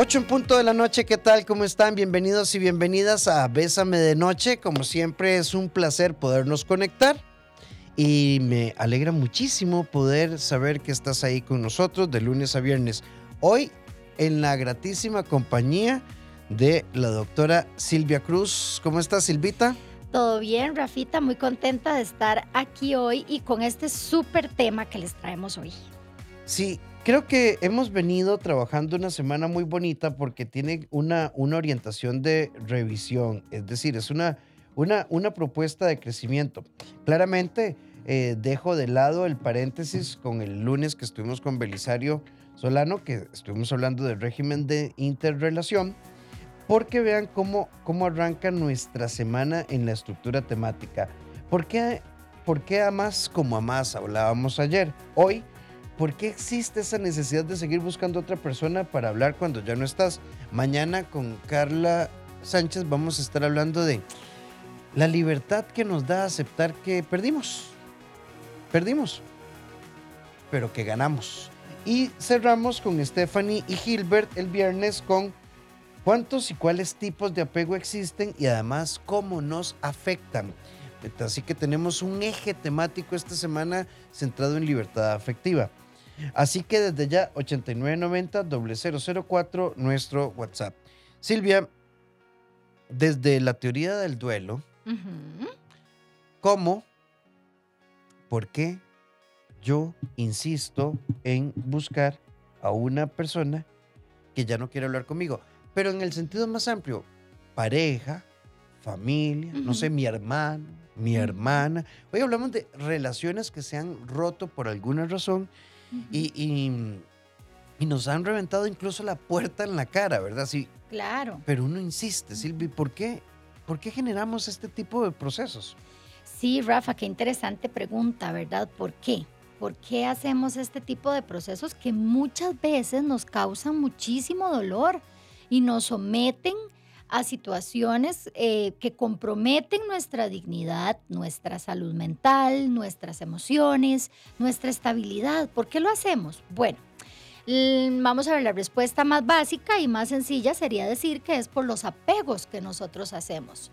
8 en punto de la noche, ¿qué tal? ¿Cómo están? Bienvenidos y bienvenidas a Bésame de Noche. Como siempre es un placer podernos conectar y me alegra muchísimo poder saber que estás ahí con nosotros de lunes a viernes. Hoy en la gratísima compañía de la doctora Silvia Cruz. ¿Cómo estás, Silvita? Todo bien, Rafita, muy contenta de estar aquí hoy y con este súper tema que les traemos hoy. Sí, creo que hemos venido trabajando una semana muy bonita porque tiene una, una orientación de revisión, es decir, es una, una, una propuesta de crecimiento. Claramente eh, dejo de lado el paréntesis con el lunes que estuvimos con Belisario Solano, que estuvimos hablando del régimen de interrelación, porque vean cómo, cómo arranca nuestra semana en la estructura temática. ¿Por qué, ¿Por qué a más como a más hablábamos ayer? Hoy ¿por qué existe esa necesidad de seguir buscando otra persona para hablar cuando ya no estás? Mañana con Carla Sánchez vamos a estar hablando de la libertad que nos da aceptar que perdimos. Perdimos, pero que ganamos. Y cerramos con Stephanie y Gilbert el viernes con cuántos y cuáles tipos de apego existen y además cómo nos afectan. Así que tenemos un eje temático esta semana centrado en libertad afectiva. Así que desde ya 8990-004 nuestro WhatsApp. Silvia, desde la teoría del duelo, ¿cómo, por qué yo insisto en buscar a una persona que ya no quiere hablar conmigo? Pero en el sentido más amplio, pareja, familia, no sé, mi hermano, mi hermana. Hoy hablamos de relaciones que se han roto por alguna razón y, y, nos han reventado incluso la puerta en la cara, ¿verdad? Sí. Claro. Pero uno insiste, Silvi, ¿por qué, ¿por qué generamos este tipo de procesos? Sí, Rafa, qué interesante pregunta, ¿verdad? ¿Por qué? ¿Por qué hacemos este tipo de procesos que muchas veces nos causan muchísimo dolor y nos someten a situaciones eh, que comprometen nuestra dignidad, nuestra salud mental, nuestras emociones, nuestra estabilidad. ¿Por qué lo hacemos? Bueno, vamos a ver, la respuesta más básica y más sencilla sería decir que es por los apegos que nosotros hacemos.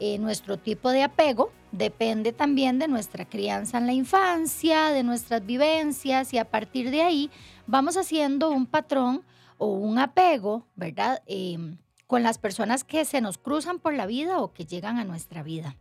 Eh, nuestro tipo de apego depende también de nuestra crianza en la infancia, de nuestras vivencias y a partir de ahí vamos haciendo un patrón o un apego, ¿verdad? Em, con las personas que se nos cruzan por la vida o que llegan a nuestra vida.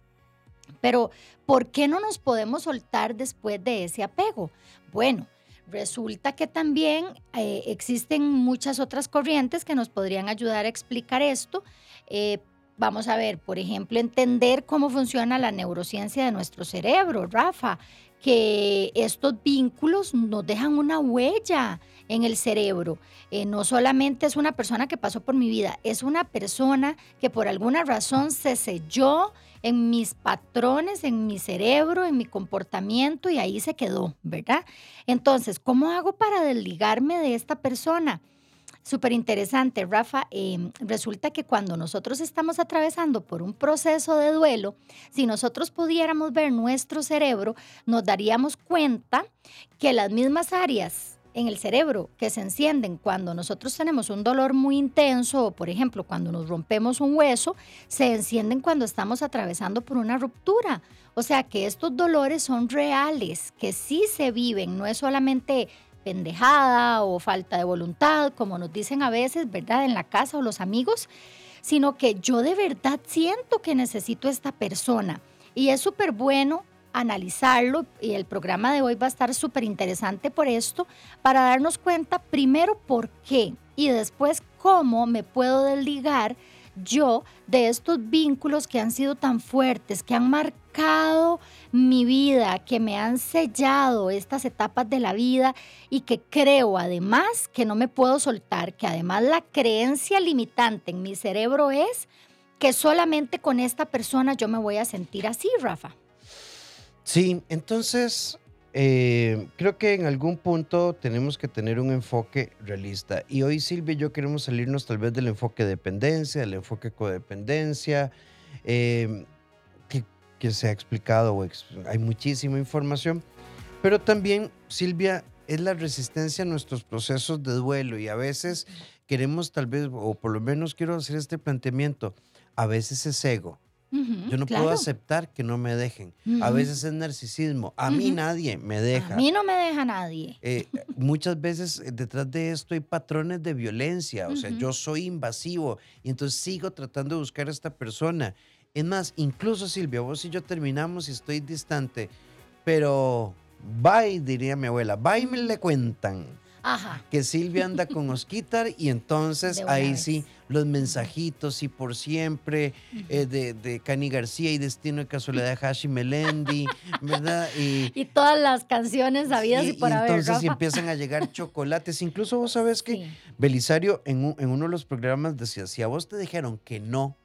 Pero, ¿por qué no nos podemos soltar después de ese apego? Bueno, resulta que también eh, existen muchas otras corrientes que nos podrían ayudar a explicar esto. Eh, vamos a ver, por ejemplo, entender cómo funciona la neurociencia de nuestro cerebro, Rafa, que estos vínculos nos dejan una huella en el cerebro. Eh, no solamente es una persona que pasó por mi vida, es una persona que por alguna razón se selló en mis patrones, en mi cerebro, en mi comportamiento y ahí se quedó, ¿verdad? Entonces, ¿cómo hago para desligarme de esta persona? Súper interesante, Rafa. Em, resulta que cuando nosotros estamos atravesando por un proceso de duelo, si nosotros pudiéramos ver nuestro cerebro, nos daríamos cuenta que las mismas áreas en el cerebro que se encienden cuando nosotros tenemos un dolor muy intenso o, por ejemplo, cuando nos rompemos un hueso, se encienden cuando estamos atravesando por una ruptura. O sea que estos dolores son reales, que sí se viven, no es solamente pendejada o falta de voluntad, como nos dicen a veces, ¿verdad? En la casa o los amigos, sino que yo de verdad siento que necesito a esta persona. Y es súper bueno analizarlo y el programa de hoy va a estar súper interesante por esto, para darnos cuenta primero por qué y después cómo me puedo desligar yo de estos vínculos que han sido tan fuertes, que han marcado mi vida, que me han sellado estas etapas de la vida y que creo además que no me puedo soltar, que además la creencia limitante en mi cerebro es que solamente con esta persona yo me voy a sentir así, Rafa. Sí, entonces eh, creo que en algún punto tenemos que tener un enfoque realista. Y hoy, Silvia y yo queremos salirnos tal vez del enfoque dependencia, del enfoque codependencia, em, que, se ha explicado, hay muchísima información. Pero también, Silvia, es la resistencia a nuestros procesos de duelo y a veces queremos tal vez, o por lo menos quiero hacer este planteamiento, a veces es ego. Yo no claro. puedo aceptar que no me dejen. A Ujú. veces es narcisismo. A mí Ujú. nadie me deja. A mí no me deja nadie. Eh, muchas veces eh, detrás de esto hay patrones de violencia, o sea, yo soy invasivo y entonces sigo tratando de buscar a esta persona. Es más, incluso Silvia, vos y yo terminamos y estoy distante, pero bye, diría mi abuela, bye me le cuentan Ajá. que Silvia anda con Osquitar y entonces ahí vez. sí, los mensajitos y por siempre eh, de, de Cani García y Destino de Casualidad de Hashi Melendi, ¿verdad? Y, Y todas las canciones sabidas y, por haber. entonces Rafa. empiezan a llegar chocolates. Incluso vos sabes que Sí. Belisario en, un- en uno de los programas decía, si a vos te dijeron que no,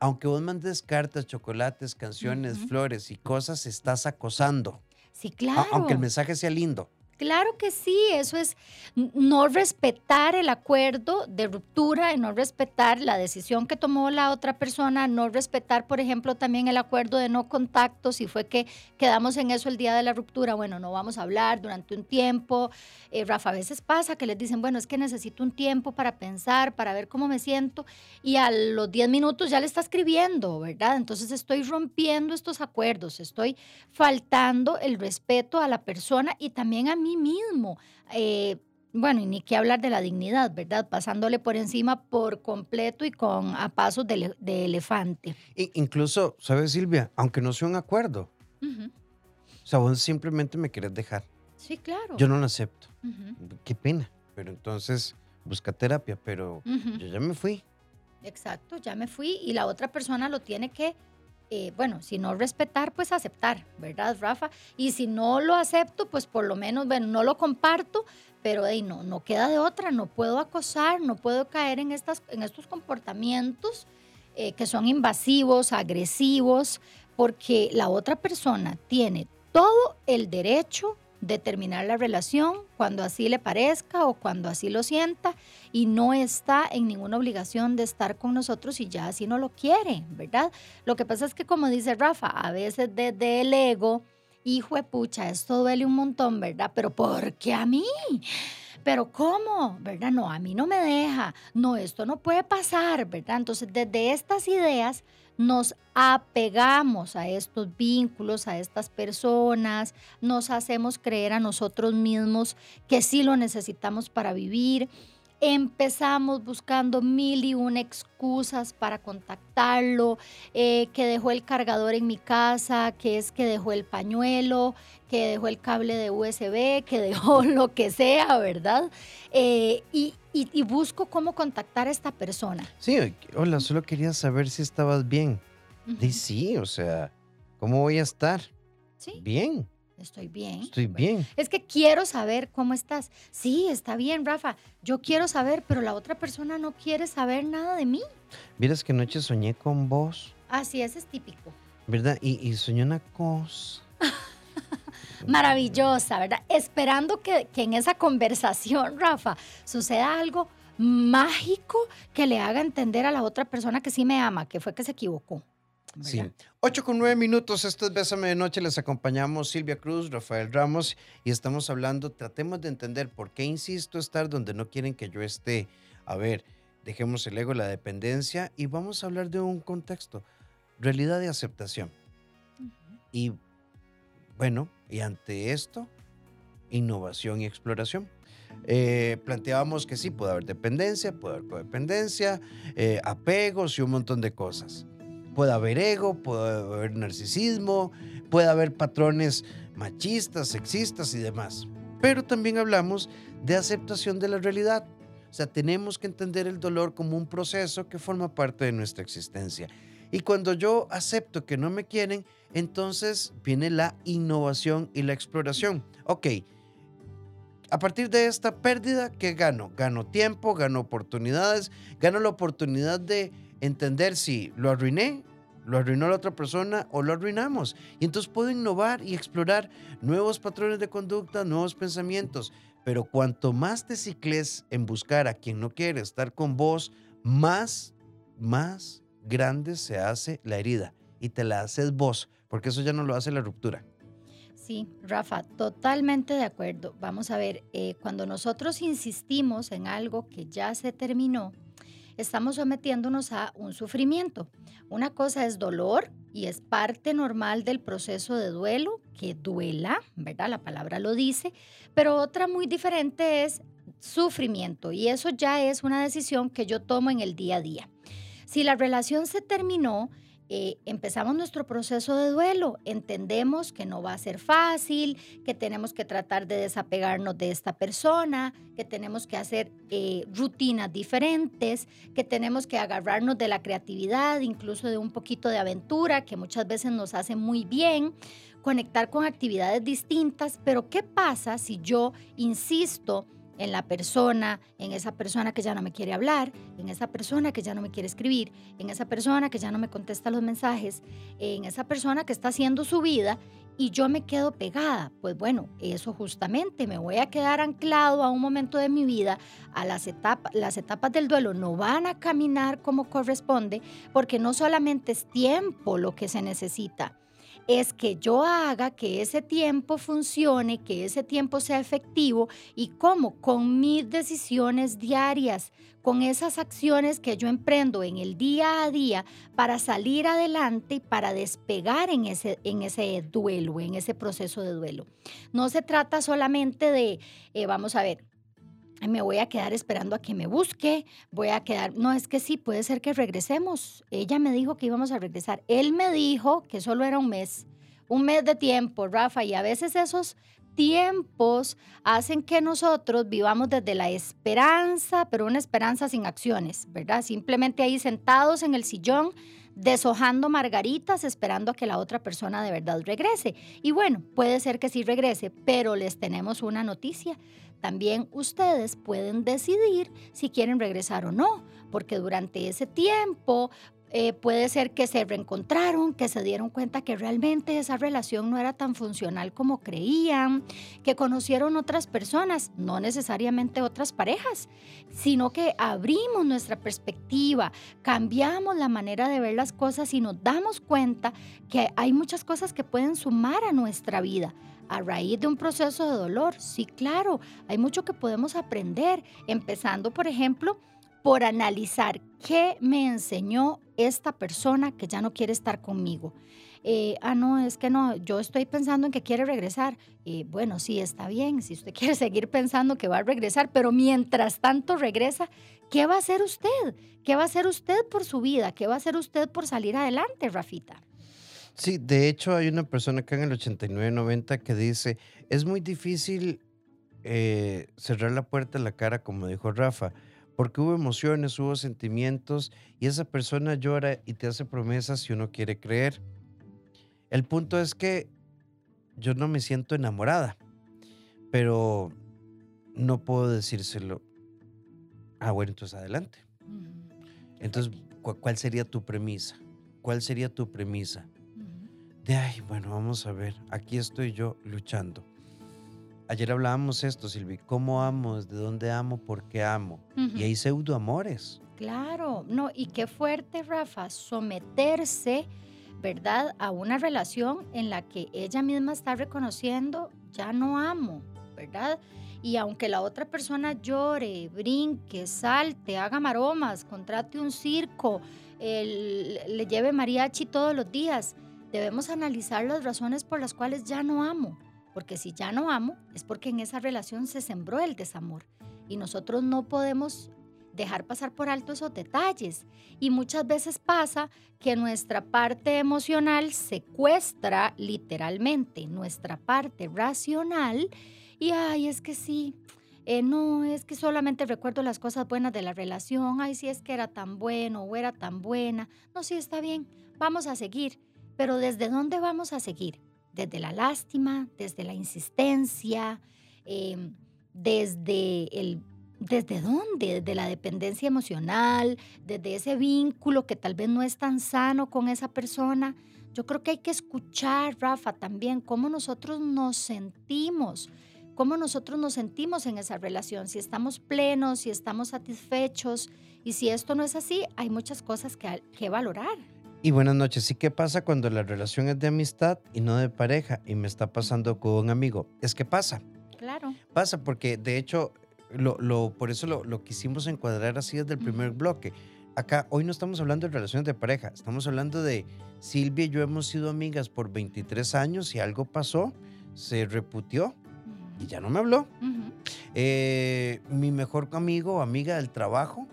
aunque vos mandes cartas, chocolates, canciones, flores y cosas, estás acosando. Sí, A- claro. Aunque el mensaje sea lindo. Claro que sí, eso es no respetar el acuerdo de ruptura no respetar la decisión que tomó la otra persona, no respetar, por ejemplo, también el acuerdo de no contacto, si fue que quedamos en eso el día de la ruptura, bueno, no vamos a hablar durante un tiempo. Eh, Rafa, a veces pasa que les dicen, bueno, es que necesito un tiempo para pensar, para ver cómo me siento, y a los 10 minutos ya le está escribiendo, ¿verdad? Entonces estoy rompiendo estos acuerdos, estoy faltando el respeto a la persona y también a mí mismo. Eh, bueno, y ni qué hablar de la dignidad, ¿verdad? Pasándole por encima por completo y con a pasos de, ele- de elefante. I- incluso, ¿sabes, Silvia? Aunque no sea un acuerdo. Ujú. O sea, vos simplemente me querés dejar. Sí, claro. Yo no lo acepto. Qué pena. Pero entonces, busca terapia. Pero yo ya me fui. Exacto, ya me fui y la otra persona lo tiene que, eh, bueno, si no respetar, pues aceptar, ¿verdad, Rafa? Y si no lo acepto, pues por lo menos, bueno, no lo comparto, pero hey, no, no queda de otra, no puedo acosar, no puedo caer en, estas, en estos comportamientos eh, que son invasivos, agresivos, porque la otra persona tiene todo el derecho de terminar la relación cuando así le parezca o cuando así lo sienta y no está en ninguna obligación de estar con nosotros y ya así no lo quiere, ¿verdad? Lo que pasa es que como dice Rafa, a veces desde el ego, hijo de pucha, esto duele un montón, ¿verdad? Pero ¿por qué a mí? Pero ¿cómo? ¿Verdad? No, a mí no me deja. No, esto no puede pasar, ¿verdad? Entonces, desde estas ideas nos apegamos a estos vínculos, a estas personas, nos hacemos creer a nosotros mismos que sí lo necesitamos para vivir. Empezamos buscando mil y una excusas para contactarlo, eh, que dejó el cargador en mi casa, que es que dejó el pañuelo, que dejó el cable de USB, que dejó lo que sea, ¿verdad? Eh, y, y- y busco cómo contactar a esta persona. Sí, hola, solo quería saber si estabas bien. Y sí, o sea, ¿cómo voy a estar? Sí, Bien, estoy bien. estoy bien. Es que quiero saber cómo estás. Sí, está bien, Rafa. Yo quiero saber, pero la otra persona no quiere saber nada de mí. Vieras que anoche soñé con vos, Así es, es típico. ¿verdad? Y, y soñé una cosa. Maravillosa, ¿verdad? Esperando que, que en esa conversación, Rafa, suceda algo mágico que le haga entender a la otra persona que sí me ama, que fue que se equivocó. Sí. ¿verdad? 8 con 9 minutos, esto es Bésame de Noche, les acompañamos Silvia Cruz, Rafael Ramos y estamos hablando, tratemos de entender por qué insisto estar donde no quieren que yo esté. A ver, dejemos el ego, la dependencia y vamos a hablar de un contexto, realidad de aceptación. Y bueno, y ante esto, innovación y exploración. Eh, planteábamos que sí, puede haber dependencia, puede haber codependencia, eh, apegos y un montón de cosas. Puede haber ego, puede haber narcisismo, puede haber patrones machistas, sexistas y demás. Pero también hablamos de aceptación de la realidad. O sea, tenemos que entender el dolor como un proceso que forma parte de nuestra existencia. Y cuando yo acepto que no me quieren, entonces viene la innovación y la exploración. Ok, a partir de esta pérdida, ¿qué gano? Gano tiempo, gano oportunidades, gano la oportunidad de entender si lo arruiné, lo arruinó la otra persona o lo arruinamos. Y entonces puedo innovar y explorar nuevos patrones de conducta, nuevos pensamientos. Pero cuanto más te cicles en buscar a quien no quiere estar con vos, más, más grande se hace la herida. Y te la haces vos, porque eso ya no lo hace la ruptura. Sí, Rafa, totalmente de acuerdo. Vamos a ver, eh, cuando nosotros insistimos en algo que ya se terminó, estamos sometiéndonos a un sufrimiento. Una cosa es dolor y es parte normal del proceso de duelo, que duela, ¿verdad? La palabra lo dice, pero otra muy diferente es sufrimiento y eso ya es una decisión que yo tomo en el día a día. Si la relación se terminó, eh, empezamos nuestro proceso de duelo, entendemos que no va a ser fácil, que tenemos que tratar de desapegarnos de esta persona, que tenemos que hacer eh, rutinas diferentes, que tenemos que agarrarnos de la creatividad, incluso de un poquito de aventura, que muchas veces nos hace muy bien, conectar con actividades distintas, pero ¿qué pasa si yo insisto? En la persona, en esa persona que ya no me quiere hablar, en esa persona que ya no me quiere escribir, en esa persona que ya no me contesta los mensajes, en esa persona que está haciendo su vida y yo me quedo pegada. Pues bueno, eso justamente, me voy a quedar anclado a un momento de mi vida, a las etapas, las etapas del duelo no van a caminar como corresponde, porque no solamente es tiempo lo que se necesita, es que yo haga que ese tiempo funcione, que ese tiempo sea efectivo y cómo con mis decisiones diarias, con esas acciones que yo emprendo en el día a día para salir adelante y para despegar en ese, en ese duelo, en ese proceso de duelo. No se trata solamente de, eh, vamos a ver, me voy a quedar esperando a que me busque, voy a quedar, no es que sí, puede ser que regresemos. Ella me dijo que íbamos a regresar. Él me dijo que solo era un mes, un mes de tiempo, Rafa, y a veces esos tiempos hacen que nosotros vivamos desde la esperanza, pero una esperanza sin acciones, ¿verdad? Simplemente ahí sentados en el sillón, deshojando margaritas, esperando a que la otra persona de verdad regrese. Y bueno, puede ser que sí regrese, pero les tenemos una noticia. También ustedes pueden decidir si quieren regresar o no, porque durante ese tiempo eh, puede ser que se reencontraron, que se dieron cuenta que realmente esa relación no era tan funcional como creían, que conocieron otras personas, no necesariamente otras parejas, sino que abrimos nuestra perspectiva, cambiamos la manera de ver las cosas y nos damos cuenta que hay muchas cosas que pueden sumar a nuestra vida a raíz de un proceso de dolor. Sí, claro, hay mucho que podemos aprender, empezando, por ejemplo, por analizar qué me enseñó esta persona que ya no quiere estar conmigo. Eh, ah, no, es que no, yo estoy pensando en que quiere regresar. y bueno, sí, está bien, si usted quiere seguir pensando que va a regresar, pero mientras tanto regresa, ¿qué va a hacer usted? ¿Qué va a hacer usted por su vida? ¿Qué va a hacer usted por salir adelante, Rafita? Sí, de hecho hay una persona acá en el 8990 que dice, es muy difícil eh, cerrar la puerta en la cara, como dijo Rafa, porque hubo emociones, hubo sentimientos y esa persona llora y te hace promesas si uno quiere creer. El punto es que yo no me siento enamorada, pero no puedo decírselo. Ah, bueno, entonces adelante. Entonces, ¿cuál sería tu premisa? ¿Cuál sería tu premisa? De, ay, bueno, vamos a ver, aquí estoy yo luchando. Ayer hablábamos esto, Silvi, ¿cómo amo? ¿Desde dónde amo? ¿Por qué amo? Y hay pseudoamores. Claro, no, y qué fuerte, Rafa, someterse, ¿verdad?, a una relación en la que ella misma está reconociendo, ya no amo, ¿verdad? Y aunque la otra persona llore, brinque, salte, haga maromas, contrate un circo, le lleve mariachi todos los días, debemos analizar las razones por las cuales ya no amo, porque si ya no amo es porque en esa relación se sembró el desamor y nosotros no podemos dejar pasar por alto esos detalles. Y muchas veces pasa que nuestra parte emocional secuestra literalmente nuestra parte racional y, ay, es que sí, eh, no, es que solamente recuerdo las cosas buenas de la relación, ay, si es que era tan bueno o era tan buena, no, sí, está bien, vamos a seguir. Pero ¿desde dónde vamos a seguir? Desde la lástima, desde la insistencia, em, desde el... ¿Desde dónde? Desde la dependencia emocional, desde ese vínculo que tal vez no es tan sano con esa persona. Yo creo que hay que escuchar, Rafa, también cómo nosotros nos sentimos, cómo nosotros nos sentimos en esa relación, si estamos plenos, si estamos satisfechos. Y si esto no es así, hay muchas cosas que, que valorar. Y buenas noches. ¿Y qué pasa cuando la relación es de amistad y no de pareja? Y me está pasando con un amigo. Es que pasa. Claro. Pasa porque de hecho, lo, lo- por eso lo, lo quisimos encuadrar así desde el primer bloque. Acá hoy no estamos hablando de relaciones de pareja, estamos hablando de Silvia y yo hemos sido amigas por 23 años y algo pasó, se reputió y ya no me habló. Ujú. Eh, mi mejor amigo o amiga del trabajo,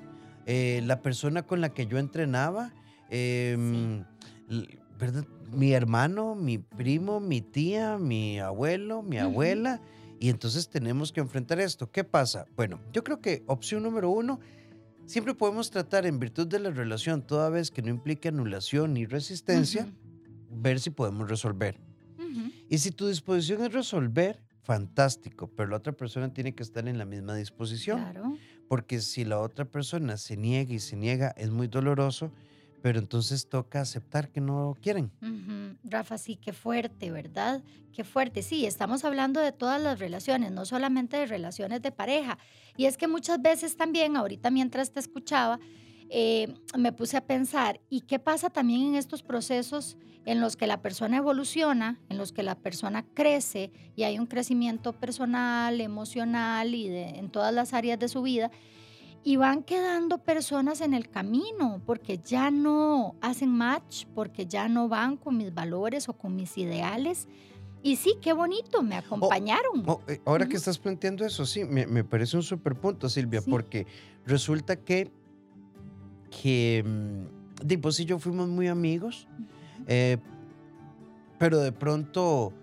eh, la persona con la que yo entrenaba, em, l- ¿verdad? mi hermano, mi primo, mi tía, mi abuelo, mi Ujú. abuela. Y entonces tenemos que enfrentar esto. ¿Qué pasa? Bueno, yo creo que opción número uno, siempre podemos tratar en virtud de la relación, toda vez que no implique anulación ni resistencia, Ujú. ver si podemos resolver. Ujú. Y si tu disposición es resolver, fantástico, pero la otra persona tiene que estar en la misma disposición, Claro. porque si la otra persona se niega y se niega, es muy doloroso, pero entonces toca aceptar que no quieren. Ujú. Rafa, sí, qué fuerte, ¿verdad? Qué fuerte. Sí, estamos hablando de todas las relaciones, no solamente de relaciones de pareja. Y es que muchas veces también, ahorita mientras te escuchaba, eh, me puse a pensar, ¿y qué pasa también en estos procesos en los que la persona evoluciona, en los que la persona crece y hay un crecimiento personal, emocional y de- en todas las áreas de su vida? Y van quedando personas en el camino porque ya no hacen match, porque ya no van con mis valores o con mis ideales. Y sí, qué bonito, me acompañaron. Oh, eh, ahora que estás planteando eso, sí, me, me parece un super punto, Silvia, Sí. porque resulta que, que mm, di, vos y yo fuimos muy amigos, eh, pero de pronto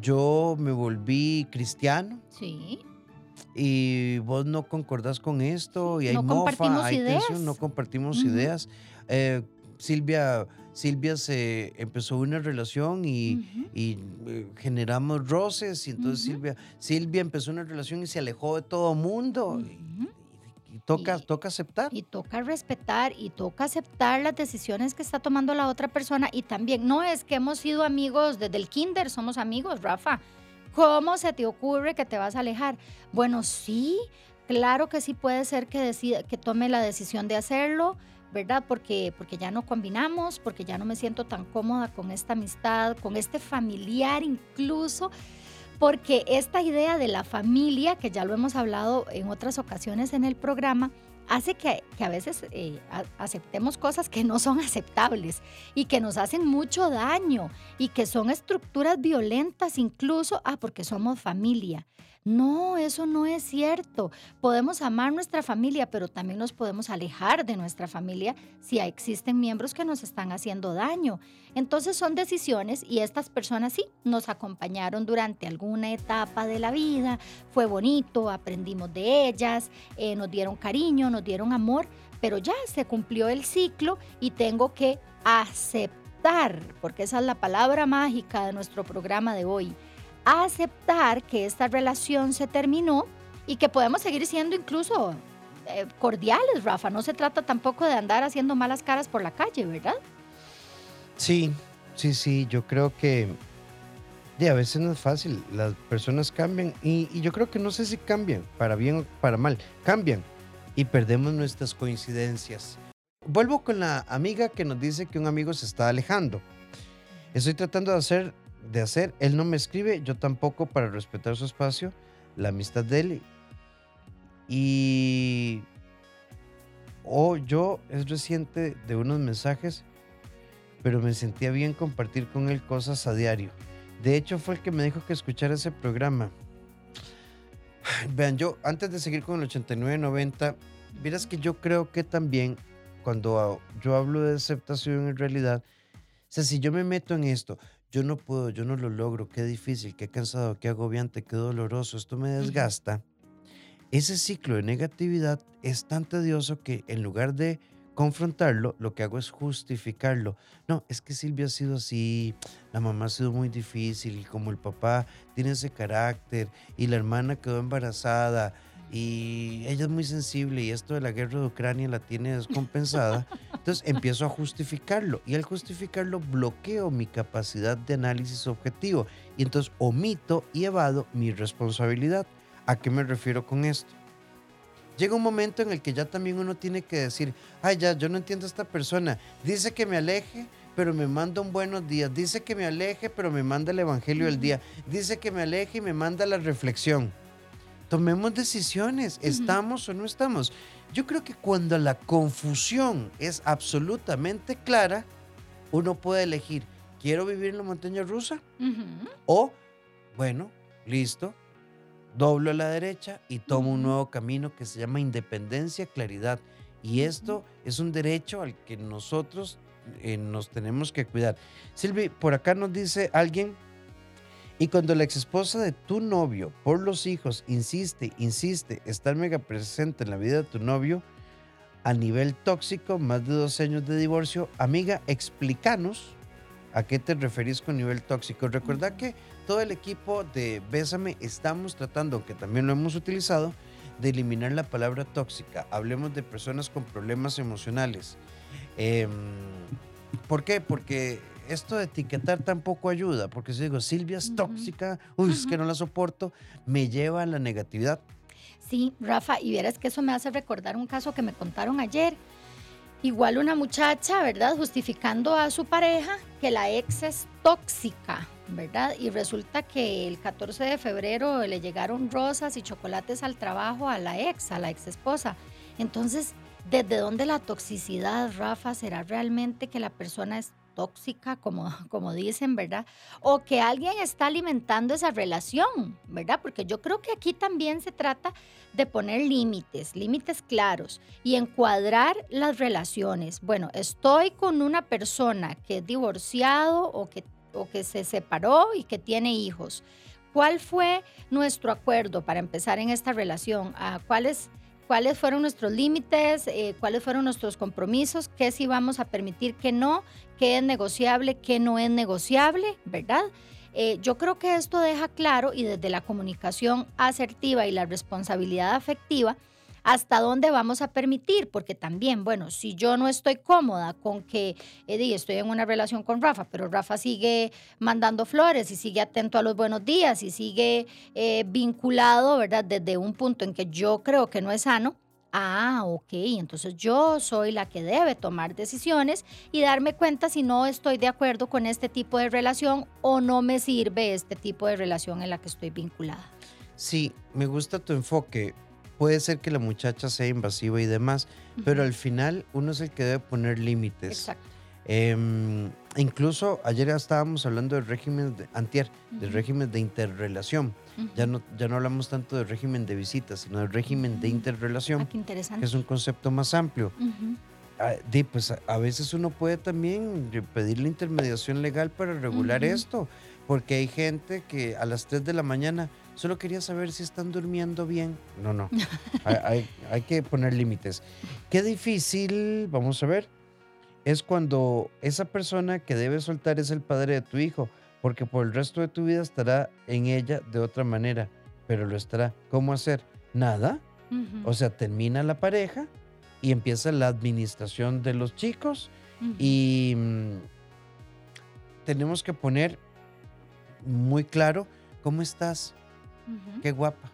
yo me volví cristiano Sí, y vos no concordás con esto y hay no mofa, compartimos hay tensión, ideas. no compartimos Ujú. ideas. Eh, Silvia, Silvia se empezó una relación y, Ujú. y, eh, generamos roces y entonces Ujú. Silvia, Silvia empezó una relación y se alejó de todo mundo. y toca, Y- toca aceptar. Y toca respetar y toca aceptar las decisiones que está tomando la otra persona. Y también, no es que hemos sido amigos desde el kinder, somos amigos, Rafa. ¿Cómo se te ocurre que te vas a alejar? Bueno, sí, claro que sí puede ser que, decida, que tome la decisión de hacerlo, ¿verdad? Porque, porque ya no combinamos, porque ya no me siento tan cómoda con esta amistad, con este familiar incluso porque esta idea de la familia, que ya lo hemos hablado en otras ocasiones en el programa, hace que, a veces eh, aceptemos cosas que no son aceptables y que nos hacen mucho daño y que son estructuras violentas incluso, ah, porque somos familia. No, eso no es cierto. Podemos amar nuestra familia, pero también nos podemos alejar de nuestra familia si existen miembros que nos están haciendo daño. Entonces son decisiones y estas personas sí nos acompañaron durante alguna etapa de la vida, fue bonito, aprendimos de ellas, eh, nos dieron cariño, nos dieron amor, pero ya se cumplió el ciclo y tengo que aceptar, porque esa es la palabra mágica de nuestro programa de hoy, aceptar que esta relación se terminó y que podemos seguir siendo incluso eh, cordiales, Rafa. No se trata tampoco de andar haciendo malas caras por la calle, ¿verdad? Sí, sí, sí, yo creo que de, a veces no es fácil, las personas cambian y, y yo creo que no sé si cambian, para bien o para mal, cambian y perdemos nuestras coincidencias. Vuelvo con la amiga que nos dice que un amigo se está alejando. Estoy tratando de hacer, de hacer, él no me escribe, yo tampoco para respetar su espacio, la amistad de él. Y o yo es reciente de unos mensajes pero me sentía bien compartir con él cosas a diario. De hecho, fue el que me dijo que escuchara ese programa. Vean, yo antes de seguir con el 89-90, miras que yo creo que también cuando yo hablo de aceptación en realidad, o sea, si yo me meto en esto, yo no puedo, yo no lo logro, qué difícil, qué cansado, qué agobiante, qué doloroso, esto me desgasta. Ese ciclo de negatividad es tan tedioso que en lugar de confrontarlo, lo que hago es justificarlo. No, es que Silvia ha sido así, la mamá ha sido muy difícil, y como el papá tiene ese carácter, y la hermana quedó embarazada, y ella es muy sensible, y esto de la guerra de Ucrania la tiene descompensada. Entonces empiezo a justificarlo, y al justificarlo bloqueo mi capacidad de análisis objetivo, y entonces omito y evado mi responsabilidad. ¿A qué me refiero con esto? Llega un momento en el que ya también uno tiene que decir, ay, ya, yo no entiendo a esta persona. Dice que me aleje pero me manda un buenos días. Dice que me aleje, pero me manda el Evangelio del día. Dice que me aleje y me manda la reflexión. Tomemos decisiones, ¿estamos o no estamos? Yo creo que cuando la confusión es absolutamente clara, uno puede elegir, ¿quiero vivir en la montaña rusa? O, bueno, listo, doblo a la derecha y tomo un nuevo camino que se llama independencia, claridad. Y esto es un derecho al que nosotros eh, nos tenemos que cuidar. Silvi, por acá nos dice alguien, y cuando la ex esposa de tu novio, por los hijos, insiste, insiste, estar mega presente en la vida de tu novio, a nivel tóxico, más de dos años de divorcio, amiga, explícanos a qué te referís con nivel tóxico. Recuerda que todo el equipo de Bésame estamos tratando, aunque también lo hemos utilizado, de eliminar la palabra tóxica. Hablemos de personas con problemas emocionales. Em, ¿Por qué? Porque esto de etiquetar tampoco ayuda, porque si digo Silvia es tóxica, uy, es que no la soporto, me lleva a la negatividad. Sí, Rafa, y vieras que eso me hace recordar un caso que me contaron ayer. Igual una muchacha, ¿verdad? Justificando a su pareja que la ex es tóxica, ¿verdad? Y resulta que el 14 de febrero le llegaron rosas y chocolates al trabajo a la ex, a la ex esposa. Entonces, ¿desde dónde la toxicidad, Rafa? ¿Será realmente que la persona es tóxica, como, como dicen, ¿verdad? O que alguien está alimentando esa relación, ¿verdad? Porque yo creo que aquí también se trata de poner límites, límites claros y encuadrar las relaciones. Bueno, estoy con una persona que es divorciado o que, o que se separó y que tiene hijos. ¿Cuál fue nuestro acuerdo para empezar en esta relación? ¿A ¿Cuáles cuáles fueron nuestros límites, eh, cuáles fueron nuestros compromisos, qué sí vamos a permitir, qué no, qué es negociable, qué no es negociable, ¿verdad? Eh, yo creo que esto deja claro y desde la comunicación asertiva y la responsabilidad afectiva, hasta dónde vamos a permitir, porque también, bueno, si yo no estoy cómoda con que Eddie, estoy en una relación con Rafa, pero Rafa sigue mandando flores y sigue atento a los buenos días y sigue eh, vinculado, ¿verdad? Desde un punto en que yo creo que no es sano, Ah, ok, entonces yo soy la que debe tomar decisiones y darme cuenta si no estoy de acuerdo con este tipo de relación o no me sirve este tipo de relación en la que estoy vinculada. Sí, me gusta tu enfoque puede ser que la muchacha sea invasiva y demás, pero al final uno es el que debe poner límites. Exacto. Em, incluso ayer estábamos hablando del régimen de antier, del régimen de interrelación. ya, no, ya no hablamos tanto del régimen de visitas, sino del régimen de interrelación, ah, qué interesante. que es un concepto más amplio. Ah, pues a veces uno puede también pedir la intermediación legal para regular esto, porque hay gente que a las 3 de la mañana Solo quería saber si están durmiendo bien. No, no. hay, que poner límites. Qué difícil, vamos a ver, es cuando esa persona que debe soltar es el padre de tu hijo, porque por el resto de tu vida estará en ella de otra manera, pero lo estará. ¿Cómo hacer? Nada. O sea, termina la pareja y empieza la administración de los chicos y mm, tenemos que poner muy claro cómo estás, Qué guapa.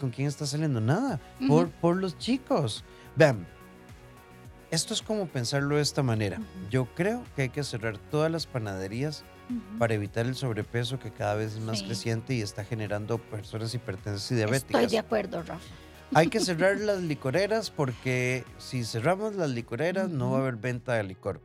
¿Con quién está saliendo? Nada. por, por los chicos. Vean, esto es como pensarlo de esta manera. Yo creo que hay que cerrar todas las panaderías para evitar el sobrepeso que cada vez es más creciente y está generando personas hipertensas y diabéticas. Estoy de acuerdo, Rafa. Hay que cerrar las licoreras porque si cerramos las licoreras no va a haber venta de licor.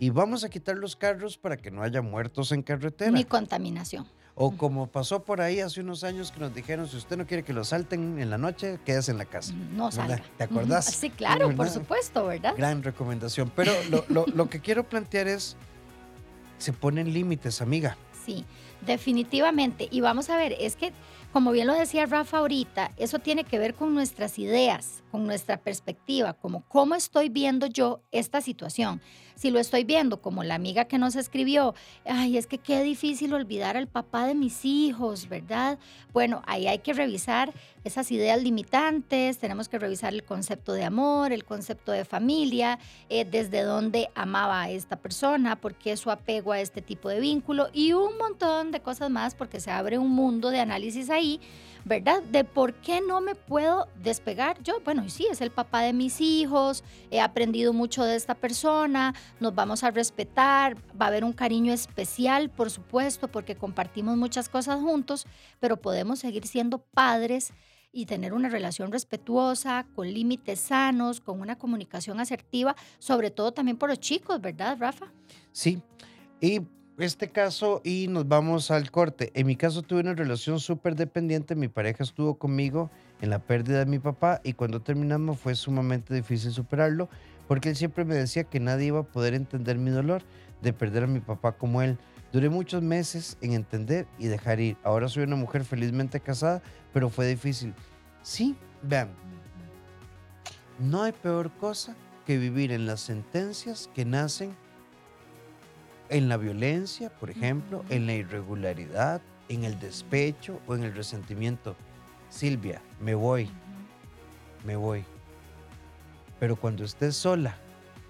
Y vamos a quitar los carros para que no haya muertos en carretera. Ni contaminación. O como pasó por ahí hace unos años que nos dijeron, si usted no quiere que lo salten en la noche, quédese en la casa. No salga. ¿Te acordás? Sí, claro, por supuesto, ¿verdad? Gran recomendación. Pero lo, lo que quiero plantear es, se ponen límites, amiga. Sí, definitivamente. Y vamos a ver, es que, como bien lo decía Rafa ahorita, eso tiene que ver con nuestras ideas, con nuestra perspectiva, como cómo estoy viendo yo esta situación si lo estoy viendo como la amiga que nos escribió, ay, es que qué difícil olvidar al papá de mis hijos, ¿verdad? Bueno, ahí hay que revisar esas ideas limitantes, tenemos que revisar el concepto de amor, el concepto de familia, eh, desde dónde amaba a esta persona, por qué su apego a este tipo de vínculo y un montón de cosas más porque se abre un mundo de análisis ahí ¿verdad? De por qué no me puedo despegar yo. Bueno, y sí, es el papá de mis hijos, he aprendido mucho de esta persona, nos vamos a respetar, va a haber un cariño especial, por supuesto, porque compartimos muchas cosas juntos, pero podemos seguir siendo padres y tener una relación respetuosa, con límites sanos, con una comunicación asertiva, sobre todo también por los chicos, ¿verdad, Rafa? Sí. Y este caso, y nos vamos al corte. En mi caso tuve una relación súper dependiente. Mi pareja estuvo conmigo en la pérdida de mi papá y cuando terminamos fue sumamente difícil superarlo porque él siempre me decía que nadie iba a poder entender mi dolor de perder a mi papá como él. Duré muchos meses en entender y dejar ir. Ahora soy una mujer felizmente casada, pero fue difícil. Sí, vean, no hay peor cosa que vivir en las sentencias que nacen en la violencia, por ejemplo, en la irregularidad, en el despecho o en el resentimiento. Silvia, me voy, me voy. Pero cuando estés sola,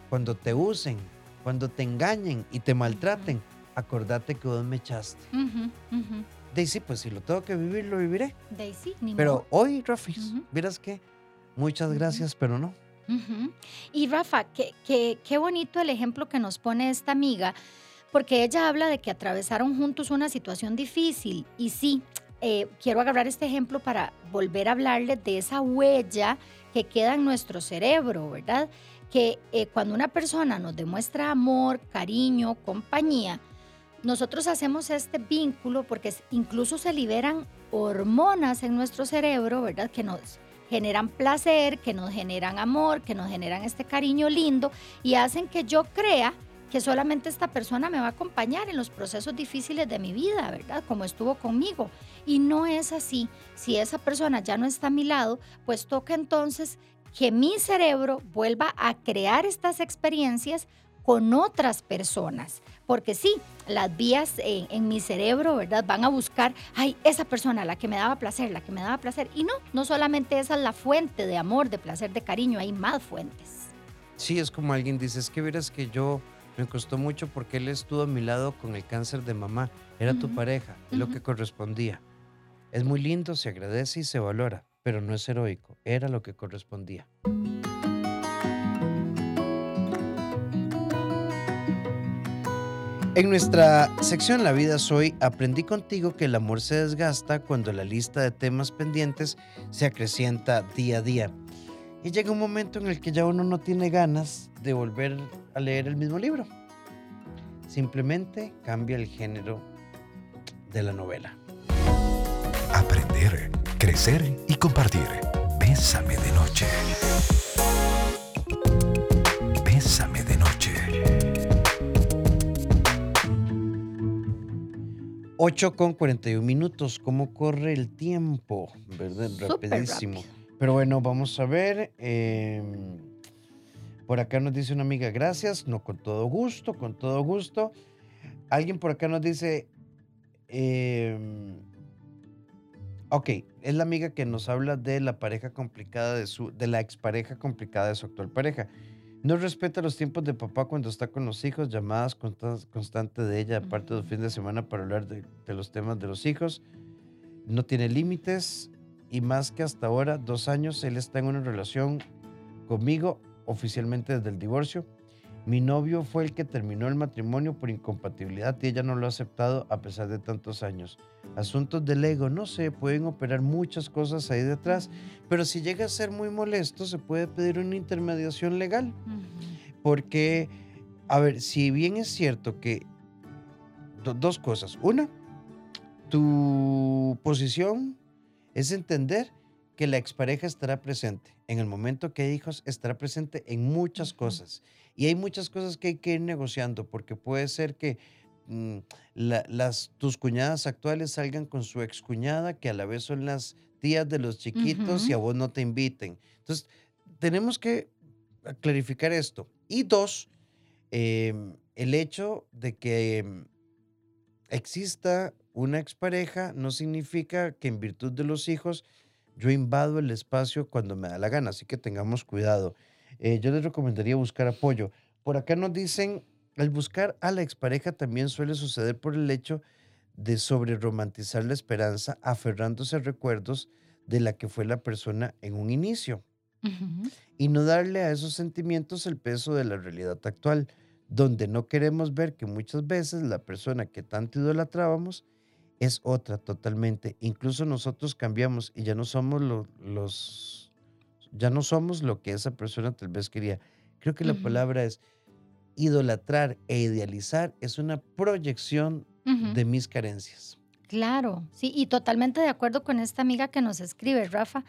cuando te usen, cuando te engañen y te maltraten, acordate que vos me echaste. Daisy, pues si lo tengo que vivir, lo viviré. Daisy, ni Pero hoy, Rafi, verás que muchas gracias, pero no. Y Rafa, qué, qué, qué bonito el ejemplo que nos pone esta amiga, porque ella habla de que atravesaron juntos una situación difícil. Y sí, eh, quiero agarrar este ejemplo para volver a hablarles de esa huella que queda en nuestro cerebro, ¿verdad? Que eh, cuando una persona nos demuestra amor, cariño, compañía, nosotros hacemos este vínculo porque incluso se liberan hormonas en nuestro cerebro, ¿verdad? Que nos generan placer, que nos generan amor, que nos generan este cariño lindo y hacen que yo crea que solamente esta persona me va a acompañar en los procesos difíciles de mi vida, ¿verdad? Como estuvo conmigo. Y no es así. Si esa persona ya no está a mi lado, pues toca entonces que mi cerebro vuelva a crear estas experiencias con otras personas. Porque sí, las vías en, mi cerebro, ¿verdad? Van a buscar, ay, esa persona, la que me daba placer, la que me daba placer. Y no, no solamente esa es la fuente de amor, de placer, de cariño, hay más fuentes. Sí, es como alguien dice, es que verás que yo me costó mucho porque él estuvo a mi lado con el cáncer de mamá. Era tu pareja, es lo que correspondía. Es muy lindo, se agradece y se valora, pero no es heroico, era lo que correspondía. En nuestra sección La vida soy, aprendí contigo que el amor se desgasta cuando la lista de temas pendientes se acrecienta día a día. Y llega un momento en el que ya uno no tiene ganas de volver a leer el mismo libro. Simplemente cambia el género de la novela. Aprender, crecer y compartir. Bésame de noche. Bésame de noche. 8 con 41 minutos. ¿Cómo corre el tiempo? ¿Verdad? Rapidísimo. Pero bueno, vamos a ver. Em, por acá nos dice una amiga, gracias. No, con todo gusto, con todo gusto. Alguien por acá nos dice, em, ok, es la amiga que nos habla de la pareja complicada de su, de la expareja complicada de su actual pareja. No respeta los tiempos de papá cuando está con los hijos, llamadas constantes de ella, aparte del fin de semana para hablar de, los temas de los hijos. No tiene límites y más que hasta ahora, dos años, él está en una relación conmigo oficialmente desde el divorcio. Mi novio fue el que terminó el matrimonio por incompatibilidad y ella no lo ha aceptado a pesar de tantos años. Asuntos del ego, no sé, pueden operar muchas cosas ahí detrás, pero si llega a ser muy molesto, se puede pedir una intermediación legal. Porque, a ver, si bien es cierto que dos cosas. Una, tu posición es entender que la expareja estará presente. En el momento que hay hijos, estará presente en muchas cosas. Y hay muchas cosas que hay que ir negociando, porque puede ser que mm, las, tus cuñadas actuales salgan con su excuñada, que a la vez son las tías de los chiquitos y a vos no te inviten. Entonces, tenemos que clarificar esto. Y dos, em, el hecho de que em, exista una expareja no significa que en virtud de los hijos yo invado el espacio cuando me da la gana, así que tengamos cuidado. Eh, yo les recomendaría buscar apoyo. Por acá nos dicen, el buscar a la expareja también suele suceder por el hecho de sobre romantizar la esperanza aferrándose a recuerdos de la que fue la persona en un inicio y no darle a esos sentimientos el peso de la realidad actual, donde no queremos ver que muchas veces la persona que tanto idolatrábamos es otra totalmente. Incluso nosotros cambiamos y ya no somos lo- los, ya no somos lo que esa persona tal vez quería. Creo que la palabra es idolatrar e idealizar es una proyección de mis carencias. Claro, sí, y totalmente de acuerdo con esta amiga que nos escribe, Rafa.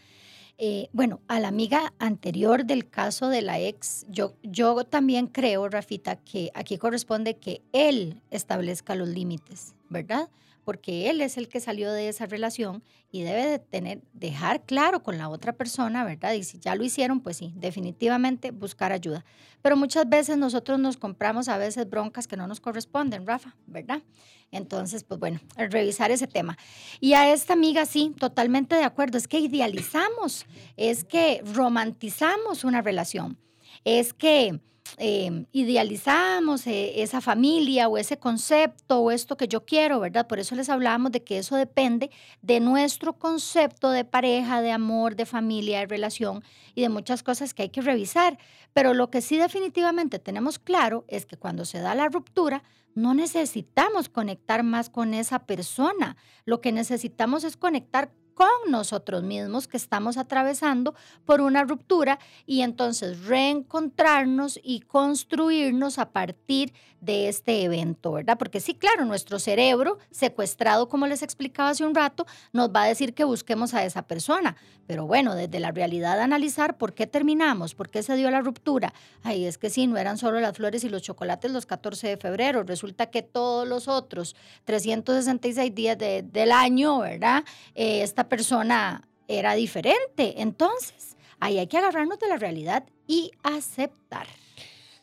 Eh, bueno, a la amiga anterior del caso de la ex, yo, yo también creo, Rafita, que aquí corresponde que él establezca los límites, ¿verdad? Porque él es el que salió de esa relación y debe de tener, dejar claro con la otra persona, ¿verdad? Y si ya lo hicieron, pues sí, definitivamente buscar ayuda. Pero muchas veces nosotros nos compramos a veces broncas que no nos corresponden, Rafa, ¿verdad? Entonces, pues bueno, revisar ese tema. Y a esta amiga sí, totalmente de acuerdo, es que idealizamos, es que romantizamos una relación, es que eh, idealizamos eh, esa familia o ese concepto o esto que yo quiero, ¿verdad? Por eso les hablábamos de que eso depende de nuestro concepto de pareja, de amor, de familia, de relación y de muchas cosas que hay que revisar. Pero lo que sí definitivamente tenemos claro es que cuando se da la ruptura, no necesitamos conectar más con esa persona. Lo que necesitamos es conectar con nosotros mismos que estamos atravesando por una ruptura y entonces reencontrarnos y construirnos a partir de este evento, ¿verdad? Porque sí, claro, nuestro cerebro secuestrado, como les explicaba hace un rato, nos va a decir que busquemos a esa persona. Pero bueno, desde la realidad analizar por qué terminamos, por qué se dio la ruptura. Ay, es que sí, no eran solo las flores y los chocolates los 14 de febrero. Resulta que todos los otros 366 días de- del año, ¿verdad? Eh, esta persona era diferente. Entonces, ahí hay que agarrarnos de la realidad y aceptar.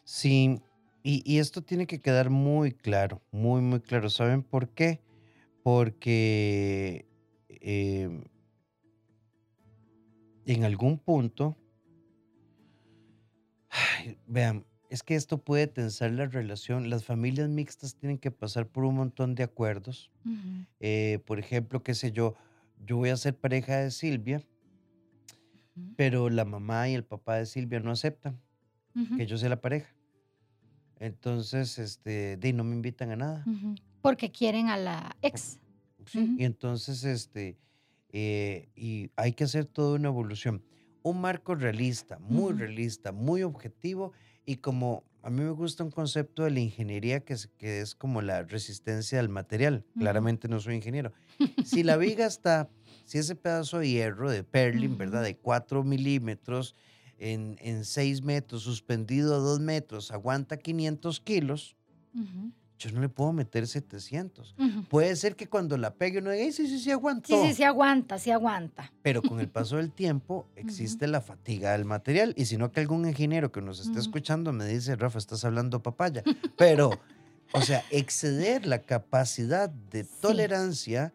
Sí, y, y esto tiene que quedar muy claro, muy, muy claro. ¿Saben por qué? Porque eh, en algún punto, ay, vean, es que esto puede tensar la relación. Las familias mixtas tienen que pasar por un montón de acuerdos. Eh, por ejemplo, qué sé yo, yo voy a ser pareja de Silvia, pero la mamá y el papá de Silvia no aceptan que yo sea la pareja. Entonces, este, de, no me invitan a nada. Porque quieren a la ex. Sí. Y entonces, este, eh, y hay que hacer toda una evolución. Un marco realista, muy realista, muy objetivo y como a mí me gusta un concepto de la ingeniería que es, que es como la resistencia al material. Claramente no soy ingeniero. Si la viga está, si ese pedazo de hierro de Perlin, ¿verdad? De 4 milímetros en, en 6 metros, suspendido a 2 metros, aguanta 500 kilos, Ujú, yo no le puedo meter 700. ujú. Puede ser que cuando la pegue uno diga, "Ay, sí, sí, sí, aguantó. Sí, sí, sí aguanta, sí aguanta. Pero con el paso del tiempo existe la fatiga del material. Y si no que algún ingeniero que nos esté escuchando me dice, Rafa, estás hablando papaya. Pero, o sea, exceder la capacidad de Sí. tolerancia,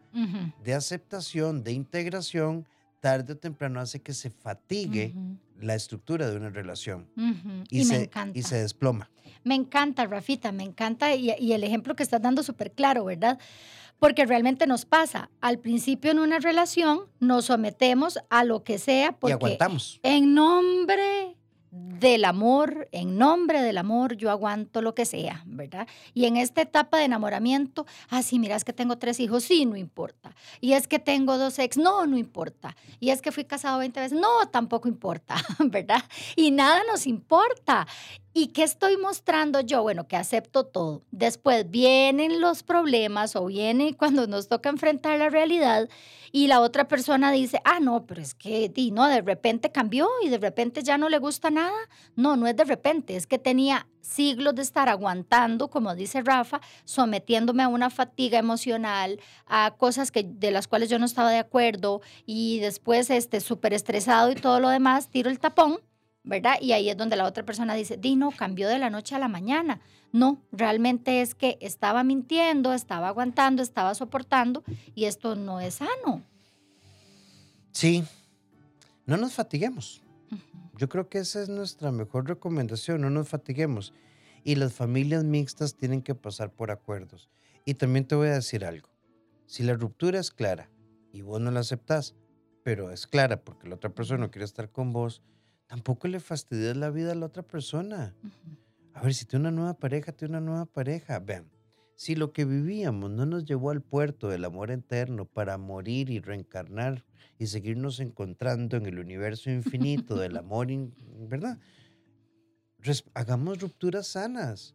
de aceptación, de integración, tarde o temprano hace que se fatigue la estructura de una relación. Y, Y, me se, encanta. y se desploma. Me encanta, Rafita, me encanta y, y el ejemplo que estás dando súper claro, ¿verdad? Porque realmente nos pasa, al principio en una relación nos sometemos a lo que sea Y porque aguantamos. en nombre del amor, en nombre del amor, yo aguanto lo que sea, ¿verdad? Y en esta etapa de enamoramiento, ah, sí, mira, es que tengo tres hijos, sí, no importa. Y es que tengo dos ex, no, no importa. Y es que fui casado 20 veces, no, tampoco importa, ¿verdad? Y nada nos importa. ¿Y qué estoy mostrando yo? Bueno, que acepto todo. Después vienen los problemas o viene cuando nos toca enfrentar la realidad y la otra persona dice, ah, no, pero es que, di, no, de repente cambió y de repente ya no le gusta nada. No, no es de repente, es que tenía siglos de estar aguantando, como dice Rafa, sometiéndome a una fatiga emocional, a cosas que, de las cuales yo no estaba de acuerdo y después este súper estresado y todo lo demás, tiro el tapón ¿verdad? Y ahí es donde la otra persona dice, Dino, cambió de la noche a la mañana. No, realmente es que estaba mintiendo, estaba aguantando, estaba soportando y esto no es sano. Sí, no nos fatiguemos. Yo creo que esa es nuestra mejor recomendación, no nos fatiguemos. Y las familias mixtas tienen que pasar por acuerdos. Y también te voy a decir algo. Si la ruptura es clara y vos no la aceptás, pero es clara porque la otra persona no quiere estar con vos, tampoco le fastidies la vida a la otra persona. A ver, si tiene una nueva pareja, tiene una nueva pareja. Vean, si lo que vivíamos no nos llevó al puerto del amor eterno para morir y reencarnar y seguirnos encontrando en el universo infinito del amor, in- ¿verdad? Res- hagamos rupturas sanas.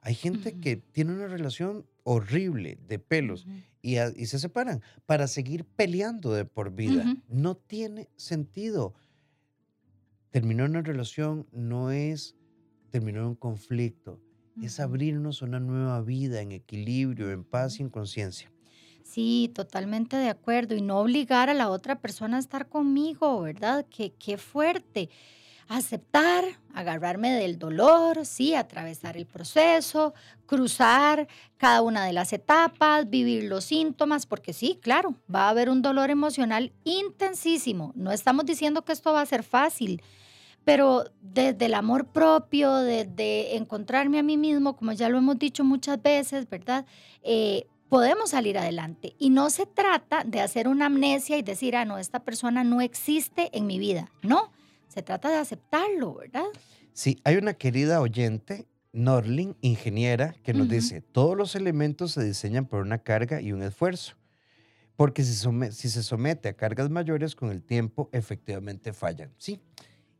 Hay gente que tiene una relación horrible de pelos y, se separan para seguir peleando de por vida. No tiene sentido. Terminar una relación no es terminar un conflicto, es abrirnos a una nueva vida en equilibrio, en paz y en conciencia. Sí, totalmente de acuerdo. Y no obligar a la otra persona a estar conmigo, ¿verdad? Qué, qué fuerte. Aceptar, agarrarme del dolor, sí, atravesar el proceso, cruzar cada una de las etapas, vivir los síntomas, porque sí, claro, va a haber un dolor emocional intensísimo. No estamos diciendo que esto va a ser fácil, pero desde el amor propio, desde encontrarme a mí mismo, como ya lo hemos dicho muchas veces, ¿verdad? Eh, podemos salir adelante. Y no se trata de hacer una amnesia y decir, ah, no, esta persona no existe en mi vida. No, se trata de aceptarlo, ¿verdad? Sí, hay una querida oyente, Norlin, ingeniera, que nos dice, todos los elementos se diseñan por una carga y un esfuerzo, porque si, si se somete a cargas mayores con el tiempo, efectivamente fallan. Sí,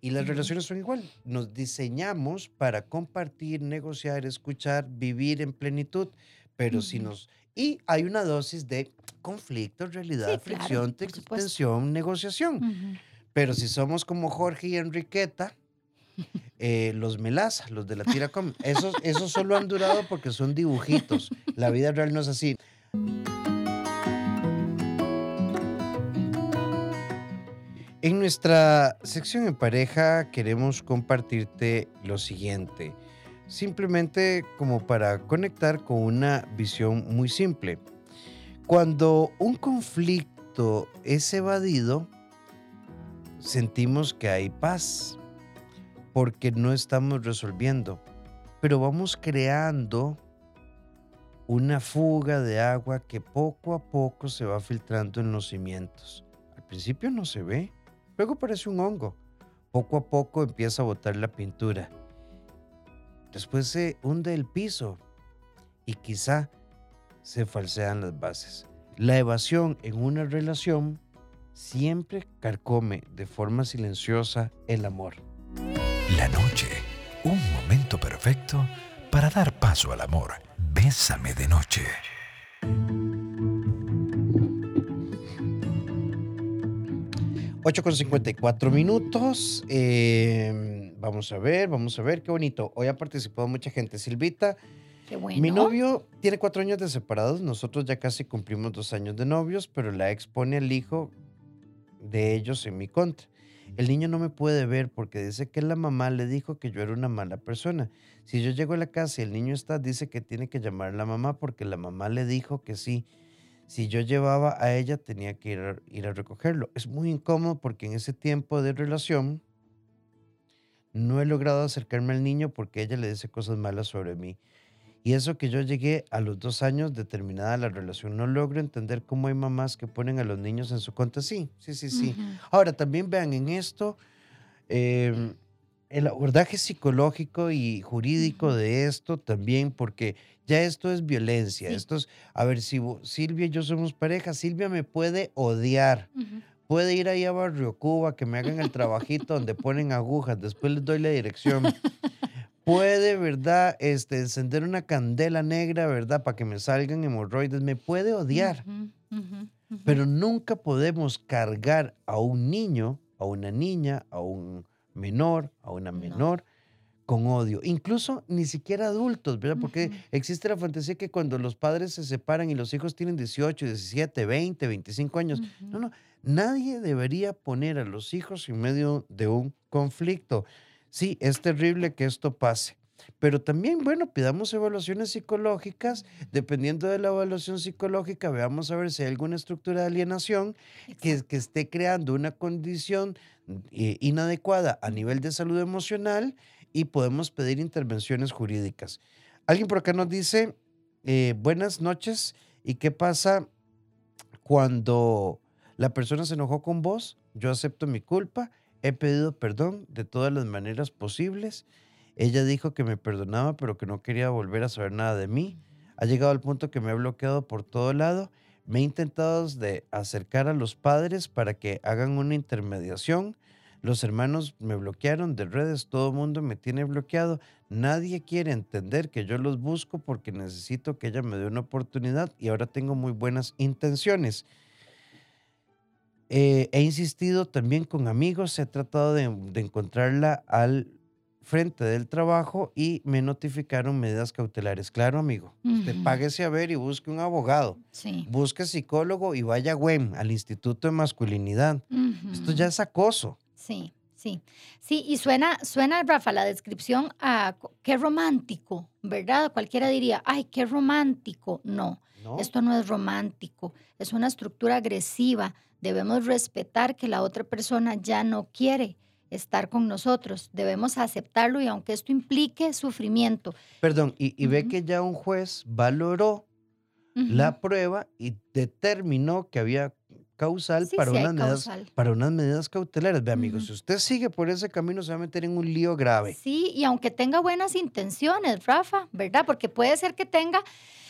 y las relaciones son igual. Nos diseñamos para compartir, negociar, escuchar, vivir en plenitud, pero si nos... Y hay una dosis de conflicto, realidad, claro, fricción, supuesto. tensión, negociación. Ujú. Pero si somos como Jorge y Enriqueta, eh, los Melaza, los de la tira com, esos, esos solo han durado porque son dibujitos. La vida real no es así. En nuestra sección en pareja queremos compartirte lo siguiente, simplemente como para conectar con una visión muy simple. Cuando un conflicto es evadido, sentimos que hay paz porque no estamos resolviendo, pero vamos creando una fuga de agua que poco a poco se va filtrando en los cimientos. Al principio no se ve, luego parece un hongo. Poco a poco empieza a botar la pintura. Después se hunde el piso y quizá se falsean las bases. La evasión en una relación siempre carcome de forma silenciosa el amor. La noche, un momento perfecto para dar paso al amor. Bésame de noche. 8 con 54 minutos. eh, vamos a ver, vamos a ver, qué bonito. Hoy ha participado mucha gente. Silvita, Qué bueno. mi novio tiene cuatro años de separados. Nosotros ya casi cumplimos dos años de novios, pero la ex pone al hijo de ellos en mi contra. El niño no me puede ver porque dice que la mamá le dijo que yo era una mala persona. Si yo llego a la casa y el niño está, dice que tiene que llamar a la mamá porque la mamá le dijo que sí. Si yo llevaba a ella, tenía que ir a, ir a recogerlo. Es muy incómodo porque en ese tiempo de relación no he logrado acercarme al niño porque ella le dice cosas malas sobre mí. Y eso que yo llegué a los dos años de terminada la relación, no logro entender cómo hay mamás que ponen a los niños en su contra. Sí, sí, sí, sí. Ahora, también vean en esto em, el abordaje psicológico y jurídico de esto también, porque ya esto es violencia. Sí. Esto es, a ver, si Silvia y yo somos pareja, Silvia me puede odiar. Puede ir ahí a Barrio Cuba, que me hagan el trabajito donde ponen agujas, después les doy la dirección. Puede, ¿verdad? Este, encender una candela negra, ¿verdad? Para que me salgan hemorroides. Me puede odiar. Pero nunca podemos cargar a un niño, a una niña, a un menor, a una No. menor con odio. Incluso ni siquiera adultos, ¿verdad? Porque existe la fantasía que cuando los padres se separan y los hijos tienen 18, 17, 20, 25 años, no, no, nadie debería poner a los hijos en medio de un conflicto. Sí, es terrible que esto pase. Pero también, bueno, pidamos evaluaciones psicológicas. Dependiendo de la evaluación psicológica, veamos a ver si hay alguna estructura de alienación que, que esté creando una condición eh, inadecuada a nivel de salud emocional y podemos pedir intervenciones jurídicas. Alguien por acá nos dice, eh, buenas noches, ¿y qué pasa cuando la persona se enojó con vos, yo acepto mi culpa, he pedido perdón de todas las maneras posibles. Ella dijo que me perdonaba, pero que no quería volver a saber nada de mí. Ha llegado al punto que me ha bloqueado por todo lado. Me he intentado de acercar a los padres para que hagan una intermediación. Los hermanos me bloquearon de redes, todo el mundo me tiene bloqueado. Nadie quiere entender que yo los busco porque necesito que ella me dé una oportunidad y ahora tengo muy buenas intenciones. Eh, he insistido también con amigos, he tratado de, de encontrarla al frente del trabajo y me notificaron medidas cautelares. Claro, amigo, usted Ujú. páguese a ver y busque un abogado, Sí. busque psicólogo y vaya a WEM, al Instituto de Masculinidad. Esto ya es acoso. Sí, sí. Sí, y suena, suena, Rafa, la descripción a qué romántico, ¿verdad? Cualquiera diría, ay, qué romántico. No, ¿no? esto no es romántico, es una estructura agresiva. Debemos respetar que la otra persona ya no quiere estar con nosotros. Debemos aceptarlo y aunque esto implique sufrimiento. Perdón, y, y ve que ya un juez valoró la prueba y determinó que había causal Sí, para, sí unas medidas, para unas medidas cautelares. Ve, amigos, si usted sigue por ese camino, se va a meter en un lío grave. Sí, y aunque tenga buenas intenciones, Rafa, ¿verdad? Porque puede ser que tenga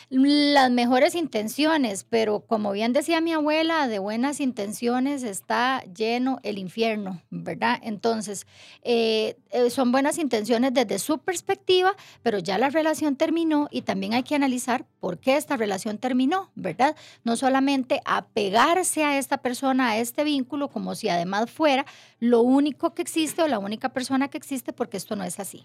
las mejores intenciones, pero como bien decía mi abuela, de buenas intenciones está lleno el infierno, ¿verdad? Entonces, eh, eh, son buenas intenciones desde su perspectiva, pero ya la relación terminó y también hay que analizar por qué esta relación terminó, ¿verdad? No solamente apegarse a esta persona, a este vínculo, como si además fuera lo único que existe o la única persona que existe, porque esto no es así.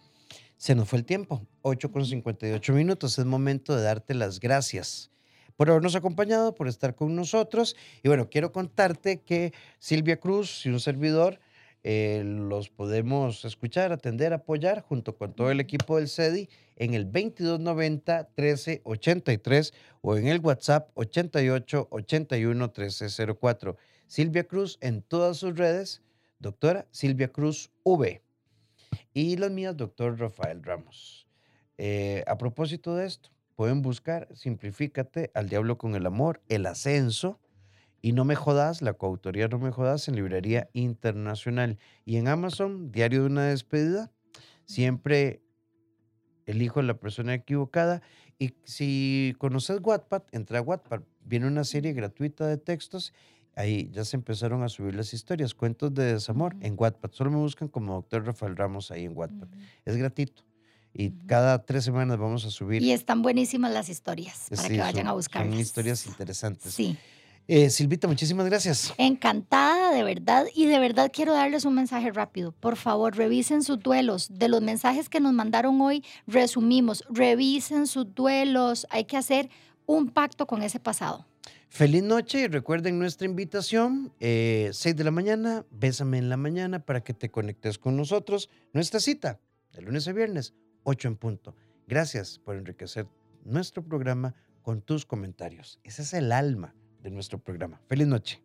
Se nos fue el tiempo, 8 con 58 minutos. Es momento de darte las gracias por habernos acompañado, por estar con nosotros. Y bueno, quiero contarte que Silvia Cruz y un servidor eh, los podemos escuchar, atender, apoyar junto con todo el equipo del CEDI en el 2290-1383 o en el WhatsApp 88 81 1304. Silvia Cruz en todas sus redes, doctora Silvia Cruz V. Y las mías, doctor Rafael Ramos. Eh, a propósito de esto, pueden buscar Simplifícate al Diablo con el Amor, El Ascenso y No Me Jodas, la coautoría No Me Jodas en Librería Internacional. Y en Amazon, Diario de una Despedida, siempre elijo la persona equivocada. Y si conoces Wattpad, entra a Wattpad. Viene una serie gratuita de textos. Ahí ya se empezaron a subir las historias, cuentos de desamor en Wattpad. Solo me buscan como Doctor Rafael Ramos ahí en Wattpad. Es gratuito. Y cada tres semanas vamos a subir. Y están buenísimas las historias para sí, que vayan son- a buscar. Son historias interesantes. Sí, Eh, Silvita, muchísimas gracias. encantada de verdad y de verdad quiero darles un mensaje rápido. Por favor, revisen sus duelos. De los mensajes que nos mandaron hoy, resumimos, revisen sus duelos. Hay que hacer un pacto con ese pasado. Feliz noche y recuerden nuestra invitación, eh, 6 de la mañana, bésame en la mañana para que te conectes con nosotros. Nuestra cita, de lunes a viernes, 8 en punto. Gracias por enriquecer nuestro programa con tus comentarios. Ese es el alma de nuestro programa. Feliz noche.